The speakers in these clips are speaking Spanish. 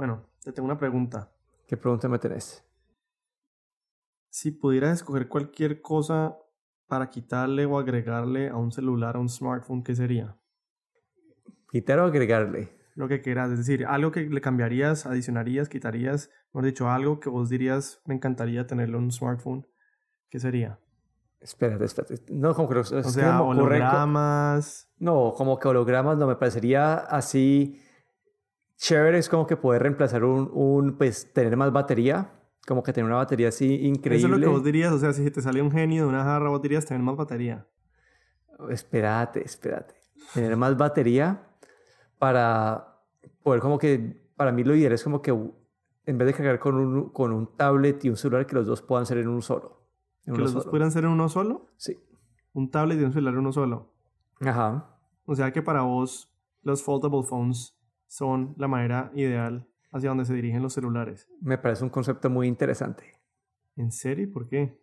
Bueno, te tengo una pregunta. ¿Qué pregunta me tenés? Si pudieras escoger cualquier cosa para quitarle o agregarle a un celular, a un smartphone, ¿qué sería? Quitar o agregarle. Lo que quieras, es decir, algo que le cambiarías, adicionarías, quitarías, mejor dicho, algo que vos dirías, me encantaría tenerlo en un smartphone, ¿qué sería? Espérate, espérate. No, como que los, O sea, hologramas. No, como que hologramas no me parecería así chévere. Es como que poder reemplazar un, un, pues, tener más batería. Como que tener una batería así increíble. Eso es lo que vos dirías, o sea, si te sale un genio de una jarra, vos dirías tener más batería. Espérate, espérate. Tener más batería para poder como que, para mí lo ideal es como que en vez de cargar con un, con un tablet y un celular, que los dos puedan ser en un solo. ¿Que los dos puedan ser en uno solo? Sí. Un tablet y un celular en uno solo. Ajá. O sea que para vos los foldable phones son la manera ideal hacia donde se dirigen los celulares. Me parece un concepto muy interesante. ¿En serio? ¿Por qué?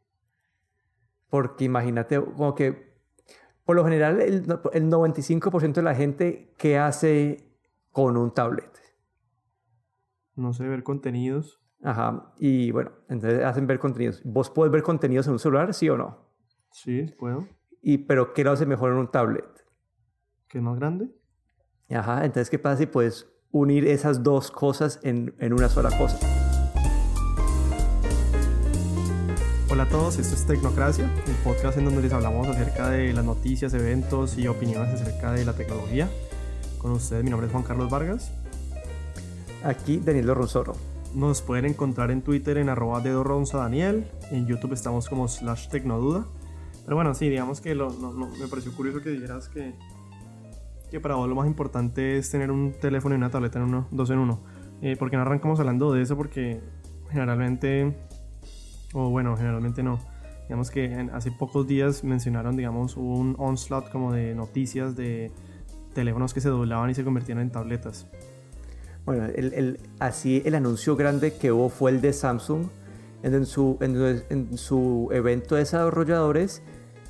Porque imagínate, como que por lo general el, el 95% de la gente, ¿qué hace con un tablet? No sé, ver contenidos. Ajá, y bueno, entonces hacen ver contenidos. ¿Vos puedes ver contenidos en un celular, sí o no? Sí, puedo. Y, pero ¿qué lo hace mejor en un tablet? ¿Que es más grande? Ajá, entonces ¿qué pasa si puedes unir esas dos cosas en, en una sola cosa? Hola a todos, esto es Tecnocracia, el podcast en donde les hablamos acerca de las noticias, eventos y opiniones acerca de la tecnología. Con ustedes, mi nombre es Juan Carlos Vargas. Aquí Daniel Ronsoro. Nos pueden encontrar en Twitter en arroba Daniel. En YouTube estamos como slash tecnoduda. Pero bueno, sí, digamos que lo, no, no, me pareció curioso que dijeras que, que para vos lo más importante es tener un teléfono y una tableta en uno, dos en uno. Eh, porque no arrancamos hablando de eso porque generalmente, o bueno, generalmente no. Digamos que en, hace pocos días mencionaron, digamos, un onslaught como de noticias de teléfonos que se doblaban y se convertían en tabletas. Bueno, el, así el anuncio grande que hubo fue el de Samsung. En su, en su evento de desarrolladores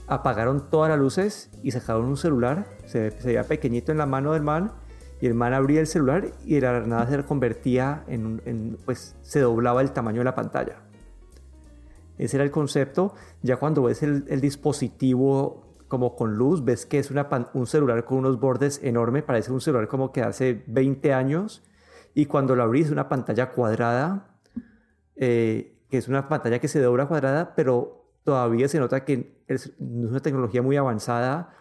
apagaron todas las luces y sacaron un celular. Se, se veía pequeñito en la mano del man. Y el man abría el celular y de la nada se convertía en, en, pues se doblaba el tamaño de la pantalla. Ese era el concepto. Ya cuando ves el, el dispositivo como con luz, ves que es un celular con unos bordes enormes, parece un celular como que hace 20 años y cuando lo abrís una pantalla cuadrada, eh, que es una pantalla que se dobla cuadrada, pero todavía se nota que es una tecnología muy avanzada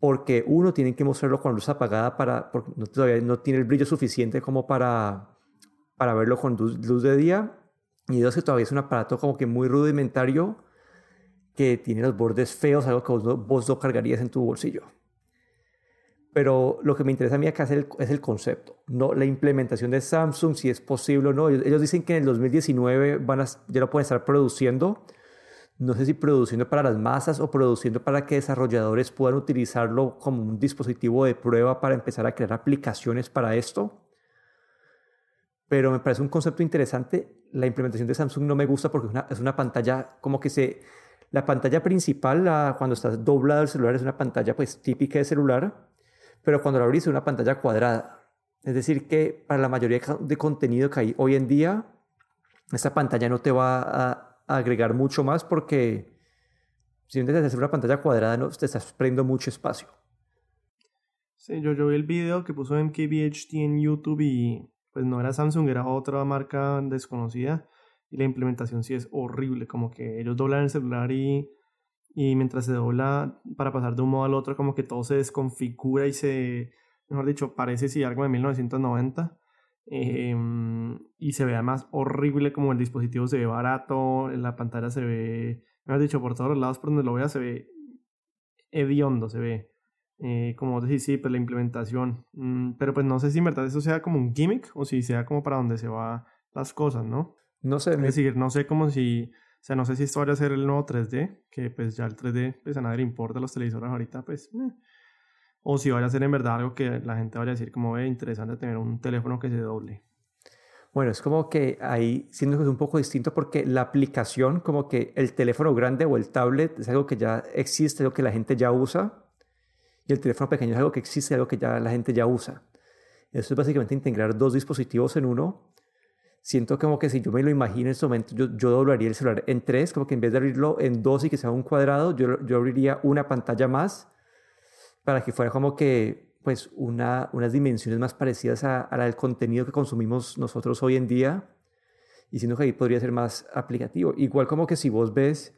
porque uno tiene que mostrarlo con luz apagada para, porque no, todavía no tiene el brillo suficiente como para, para verlo con luz, luz de día. Y dos, que todavía es un aparato como que muy rudimentario que tiene los bordes feos, algo que vos no, vos no cargarías en tu bolsillo. Pero lo que me interesa a mí acá es el, es el, concepto, no la implementación de Samsung, si es posible o no. Ellos, ellos, dicen que en el 2019 van a, ya lo pueden estar produciendo. No sé si produciendo para las masas o produciendo para que desarrolladores puedan utilizarlo como un dispositivo de prueba para empezar a crear aplicaciones para esto. Pero me parece un concepto interesante. La implementación de Samsung no me gusta porque es una, pantalla como que se... La pantalla principal, la, cuando está doblado el celular, es una pantalla pues típica de celular pero cuando lo abrís es una pantalla cuadrada. Es decir, que para la mayoría de contenido que hay hoy en día, esta pantalla no te va a, agregar mucho más porque si intentas hacer una pantalla cuadrada no te estás perdiendo mucho espacio. Sí, yo, vi el video que puso MKBHD en YouTube y pues no era Samsung, era otra marca desconocida y la implementación sí es horrible, como que ellos doblan el celular y y mientras se dobla para pasar de un modo al otro como que todo se desconfigura y se, mejor dicho, parece si algo de 1990 eh, y se ve además horrible como el dispositivo se ve barato, la pantalla se ve, mejor dicho, por todos los lados por donde lo veas se ve hediondo, se ve. Eh, como decir, sí, pues la implementación. Mm, pero pues no sé si en verdad eso sea como un gimmick o si sea como para donde se van las cosas, ¿no? No sé. Es decir, no sé como si o sea, no sé si esto vaya a ser el nuevo 3D, que pues ya el 3D pues a nadie le importa los televisores ahorita, pues... Eh. O si vaya a ser en verdad algo que la gente vaya a decir como, ve, interesante tener un teléfono que se doble. Bueno, es como que ahí siendo que es un poco distinto porque la aplicación, como que el teléfono grande o el tablet es algo que ya existe, algo que la gente ya usa. Y el teléfono pequeño es algo que existe, algo que ya la gente ya usa. Esto es básicamente integrar dos dispositivos en uno. Siento como que si yo me lo imagino en este momento, yo, yo doblaría el celular en tres, como que en vez de abrirlo en dos y que sea un cuadrado, yo, yo abriría una pantalla más para que fuera como que pues una, unas dimensiones más parecidas a, a la del contenido que consumimos nosotros hoy en día y siento que ahí podría ser más aplicativo. Igual como que si vos ves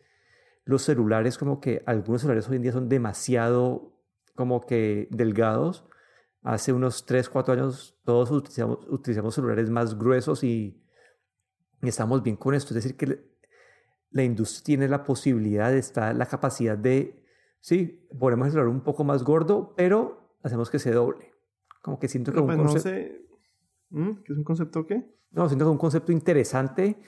los celulares, como que algunos celulares hoy en día son demasiado como que delgados. Hace unos 3, 4 años todos utilizamos, utilizamos celulares más gruesos y, y estamos bien con esto. Es decir, que la industria tiene la posibilidad, está la capacidad de, sí, ponemos el celular un poco más gordo, pero hacemos que se doble. Como que siento que Pero un pues no concepto... sé. ¿Mm? ¿Qué es un concepto qué? No, siento que un concepto interesante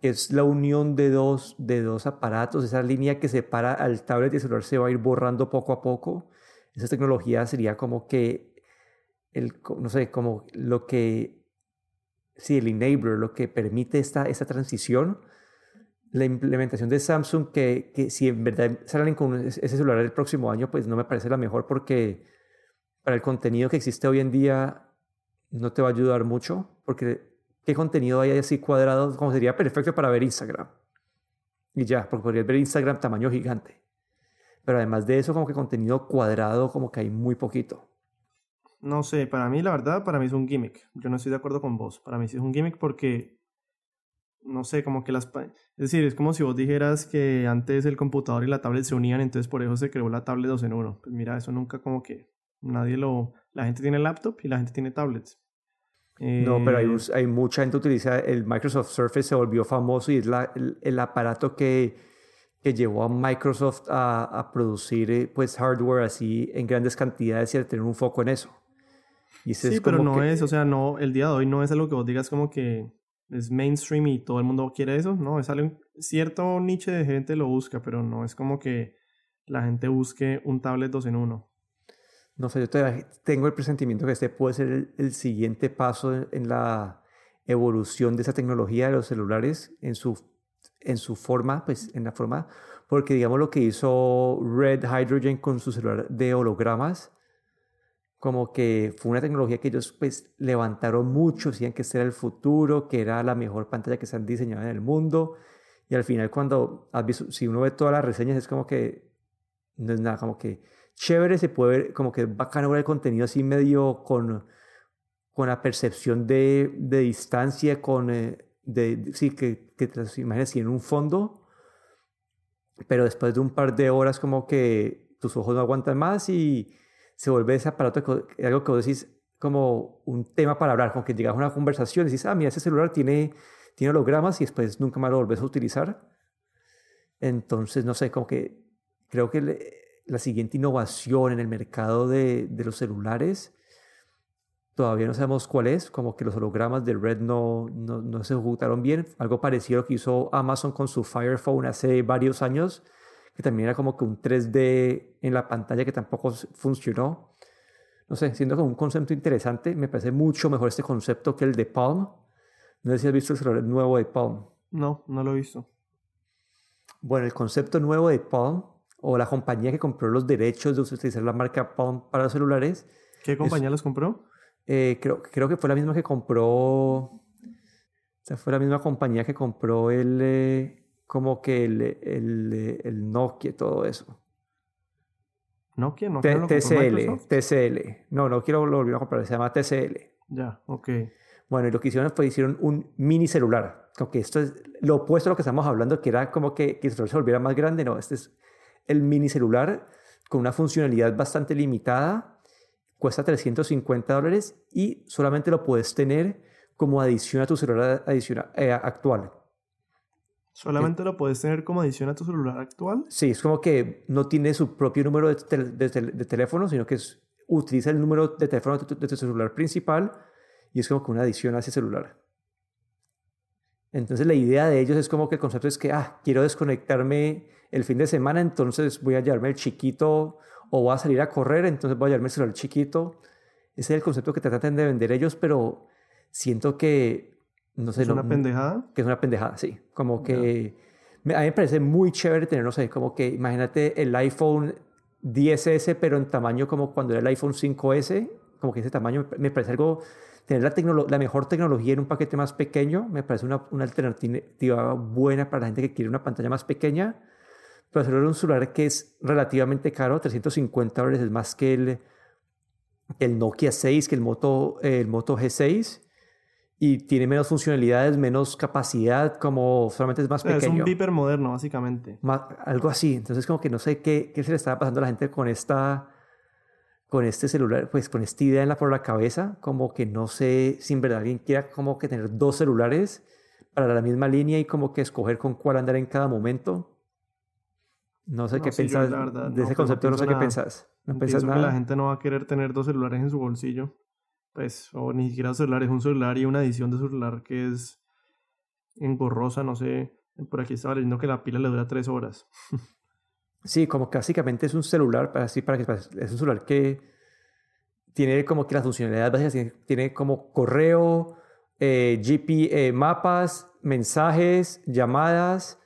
que es la unión de dos, de dos aparatos, esa línea que separa al tablet y el celular se va a ir borrando poco a poco. Esa tecnología sería como que, el, no sé, como lo que, sí, el enabler, lo que permite esta, esta transición. La implementación de Samsung, que, que si en verdad salen con ese celular el próximo año, pues no me parece la mejor porque para el contenido que existe hoy en día no te va a ayudar mucho, porque ¿qué contenido hay así cuadrado? Como sería perfecto para ver Instagram. Y ya, porque podrías ver Instagram tamaño gigante. Pero además de eso, como que contenido cuadrado, como que hay muy poquito. No sé, para mí la verdad, para mí es un gimmick. Yo no estoy de acuerdo con vos. Para mí sí es un gimmick porque, no sé, como que las... Es decir, es como si vos dijeras que antes el computador y la tablet se unían, entonces por eso se creó la tablet dos en uno. Pues mira, eso nunca como que nadie lo... La gente tiene laptop y la gente tiene tablets. No, pero hay, Eh, hay mucha gente que utiliza el Microsoft Surface, se volvió famoso y es la- el, el aparato que, que llevó a Microsoft a, a producir eh, pues hardware así en grandes cantidades y a tener un foco en eso. Y Sí, es pero no que- es, o sea, no, el día de hoy no es algo que vos digas como que es mainstream y todo el mundo quiere eso, no, es algo, cierto nicho de gente lo busca, pero no es como que la gente busque un tablet dos en uno. No sé, yo tengo el presentimiento que este puede ser el, siguiente paso en, en la evolución de esa tecnología de los celulares en su, en su forma, pues en la forma, porque digamos lo que hizo Red Hydrogen con su celular de hologramas, como que fue una tecnología que ellos pues levantaron mucho, decían que este era el futuro, que era la mejor pantalla que se han diseñado en el mundo, y al final cuando has visto, si uno ve todas las reseñas es como que no es nada, como que chévere, se puede ver como que es bacano ver el contenido así medio con, con la percepción de, de distancia, con, eh, de, de- sí, que, que te las imaginas así en un fondo, pero después de un par de horas como que tus ojos no aguantan más y se vuelve ese aparato, algo que vos decís como un tema para hablar, como que llegas a una conversación y dices, ah, mira, ese celular tiene, tiene hologramas y después nunca más lo volvés a utilizar. Entonces, no sé, como que creo que le- la siguiente innovación en el mercado de, de los celulares, todavía no sabemos cuál es, como que los hologramas de Red no, no, no se ejecutaron bien, algo parecido a lo que hizo Amazon con su Fire Phone hace varios años, que también era como que un 3D en la pantalla que tampoco funcionó. No sé, siendo como un concepto interesante, me parece mucho mejor este concepto que el de Palm. No sé si has visto el celular nuevo de Palm. No, no lo he visto. Bueno, el concepto nuevo de Palm, o la compañía que compró los derechos de utilizar la marca Palm para los celulares, ¿Qué compañía los compró? eh, creo, creo que fue la misma que compró, o sea, fue la misma compañía que compró el, eh, como que el, el, eh, el Nokia todo eso. Nokia, no, T- TCL. TCL. No, no quiero lo volvieron a comprar, se llama TCL. Ya, ok. Bueno, y lo que hicieron fue hicieron un mini celular. Como que esto es lo opuesto a lo que estamos hablando, que era como que, que el celular se volviera más grande. No, este es el mini celular con una funcionalidad bastante limitada. Cuesta 350 dólares y solamente lo puedes tener como adición a tu celular adiciona- eh, actual. ¿Solamente lo puedes tener como adición a tu celular actual? Sí, es como que no tiene su propio número de, tel- de tel- de teléfono, sino que es- utiliza el número de teléfono de tu, de tu celular principal y es como que una adición a ese celular. Entonces la idea de ellos es como que el concepto es que, ah, quiero desconectarme el fin de semana, entonces voy a llevarme el chiquito o voy a salir a correr, entonces voy a llevarme el celular chiquito. Ese es el concepto que tratan de vender ellos, pero siento que, no sé, ¿Es una pendejada? que es una pendejada, sí. Como que me- a mí me parece muy chévere tener, no sé, como que imagínate el iPhone 10S, pero en tamaño como cuando era el iPhone 5S, como que ese tamaño me parece algo, tener la, la mejor tecnología en un paquete más pequeño, me parece una, una alternativa buena para la gente que quiere una pantalla más pequeña, pero hacerlo en un celular que es relativamente caro, 350 dólares es más que el, el Nokia 6, que el Moto, el Moto G6 y tiene menos funcionalidades, menos capacidad, como solamente es más pequeño. Es un viper moderno, básicamente. algo así. Entonces, como que no sé qué, qué se le estaba pasando a la gente con esta con este celular, pues con esta idea en la, por la cabeza, como que no sé si en verdad alguien quiera como que tener dos celulares para la misma línea y como que escoger con cuál andar en cada momento. No sé qué piensas de ese concepto, no sé qué piensas. No piensas nada. Que la gente no va a querer tener dos celulares en su bolsillo pues, o ni siquiera celular, es un celular y una edición de celular que es engorrosa, no sé, por aquí estaba leyendo que la pila le dura tres horas. sí, como que básicamente es un celular, así, para que, es un celular que tiene como que las funcionalidades básicas, tiene, como correo, eh, GP, eh, mapas, mensajes, llamadas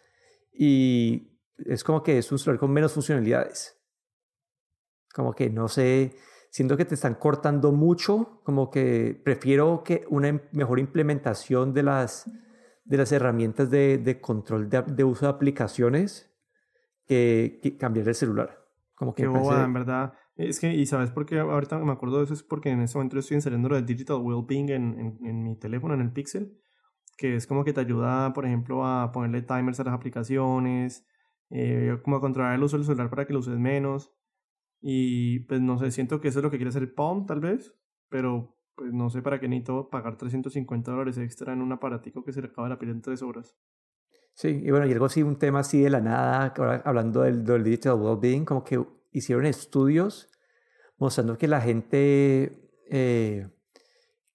y es como que es un celular con menos funcionalidades. Como que no sé, siento que te están cortando mucho, como que prefiero que una mejor implementación de las, de las herramientas de, de control de, de, uso de aplicaciones que, cambiar el celular. Como que Qué boba, en verdad. Es que, y sabes por qué ahorita me acuerdo de eso, es porque en este momento estoy instalando lo de Digital Wellbeing en, en, en mi teléfono, en el Pixel, que es como que te ayuda, por ejemplo, a ponerle timers a las aplicaciones, eh, como a controlar el uso del celular para que lo uses menos. Y pues no sé, siento que eso es lo que quiere hacer Palm tal vez, pero pues no sé para qué necesito pagar 350 dólares extra en un aparatico que se le acaba la piel en tres horas. Sí, y bueno, algo así, un tema así de la nada, hablando del, del digital well-being, como que hicieron estudios mostrando que la gente eh,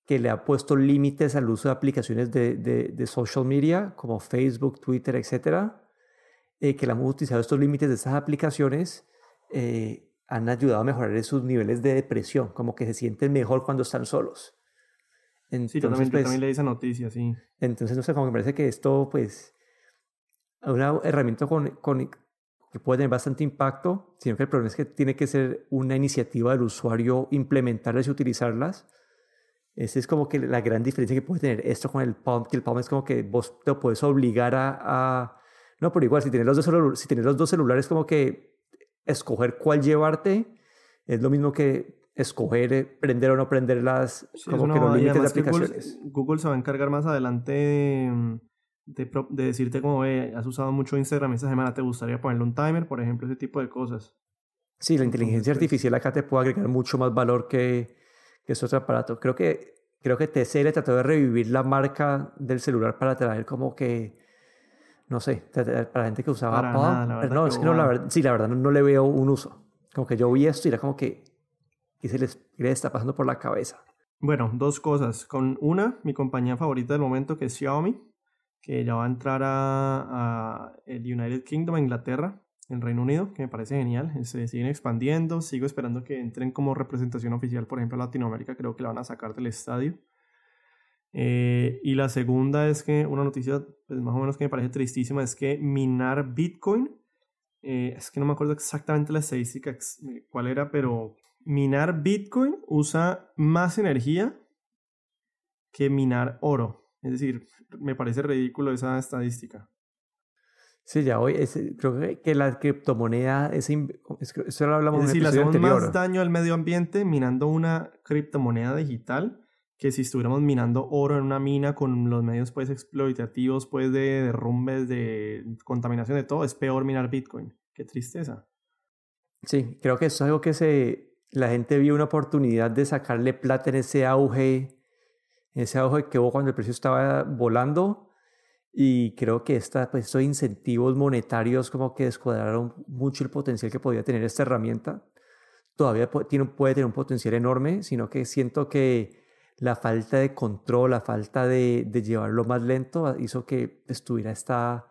que le ha puesto límites al uso de aplicaciones de, de, de social media como Facebook, Twitter, etcétera, eh, que le han utilizado estos límites de estas aplicaciones, eh, han ayudado a mejorar sus niveles de depresión, como que se sienten mejor cuando están solos. Entonces, sí, también, pues, también leí esa noticia, sí. Entonces, no sé, como que me parece que esto, pues, es una herramienta con, con, que puede tener bastante impacto, sino que el problema es que tiene que ser una iniciativa del usuario implementarlas y utilizarlas. Esa es como que la gran diferencia que puede tener esto con el Palm, que el Palm es como que vos te puedes obligar a... a no, pero igual, si tienes los dos, si tienes los dos celulares, como que escoger cuál llevarte es lo mismo que escoger eh, prender o no prender las como que los límites de aplicaciones. Google, se va a encargar más adelante mm, de, de, decirte como ve, has usado mucho Instagram esta semana, ¿te gustaría ponerle un timer, por ejemplo, ese tipo de cosas? Sí, la inteligencia pues artificial acá te puede agregar mucho más valor que, que ese otro aparato. Creo que, creo que TCL trató de revivir la marca del celular para traer como que no sé, para la gente que usaba Palm. pero no, es que no, la verdad, sí, la verdad no, le veo un uso. Como que yo vi esto y era como que, ¿qué se les, está pasando por la cabeza? Bueno, dos cosas. Con una, mi compañía favorita del momento, que es Xiaomi, que ya va a entrar a, el United Kingdom, a Inglaterra, en Reino Unido, que me parece genial. Se siguen expandiendo. Sigo esperando que entren como representación oficial, por ejemplo, a Latinoamérica. Creo que la van a sacar del estadio. Eh, y la segunda es que una noticia, pues más o menos que me parece tristísima, es que minar Bitcoin, eh, es que no me acuerdo exactamente la estadística eh, cuál era, pero minar Bitcoin usa más energía que minar oro. Es decir, me parece ridículo esa estadística. Sí, ya hoy creo que la criptomoneda, es, eso lo hablamos es decir, le hacemos más daño al medio ambiente minando una criptomoneda digital que si estuviéramos minando oro en una mina con los medios pues explotativos pues de derrumbes, de contaminación de todo, es peor minar Bitcoin. Qué tristeza. Sí, creo que eso es algo que se, la gente vio una oportunidad de sacarle plata en ese auge, en ese auge que hubo cuando el precio estaba volando y creo que esta, pues, estos incentivos monetarios como que descuadraron mucho el potencial que podía tener esta herramienta. Todavía tiene, puede tener un potencial enorme, sino que siento que la falta de control, la falta de, de llevarlo más lento hizo que estuviera esta,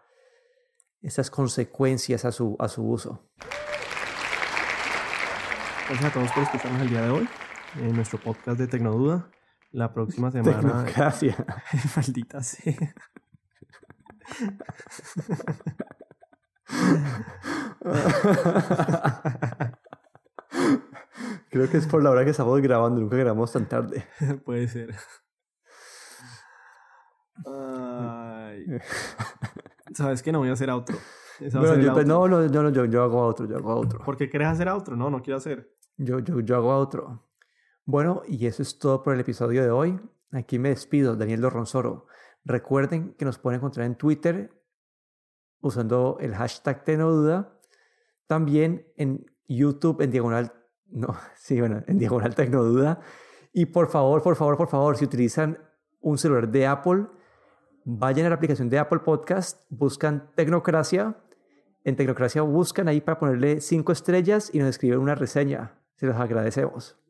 estas consecuencias a su, a su uso. Gracias a todos por escucharnos el día de hoy en nuestro podcast de Tecnoduda. La próxima semana. Gracias. Maldita sea. Creo que es por la hora que estamos grabando, nunca grabamos tan tarde. Puede ser. Ay. Sabes que no voy a hacer a Bueno, yo, outro. no, no, yo, no, yo, yo hago otro, yo hago otro. ¿Por qué querés hacer outro? No, no quiero hacer. Yo, yo, yo hago otro. Bueno, y eso es todo por el episodio de hoy. Aquí me despido, Daniel Dorronzoro. Recuerden que nos pueden encontrar en Twitter usando el hashtag Tecnoduda. También en YouTube en diagonal, no, sí, bueno, en diagonal Tecnoduda. Y por favor, por favor, por favor, si utilizan un celular de Apple, vayan a la aplicación de Apple Podcast, buscan Tecnocracia. En Tecnocracia buscan ahí para ponerle cinco estrellas y nos escriben una reseña. Se los agradecemos.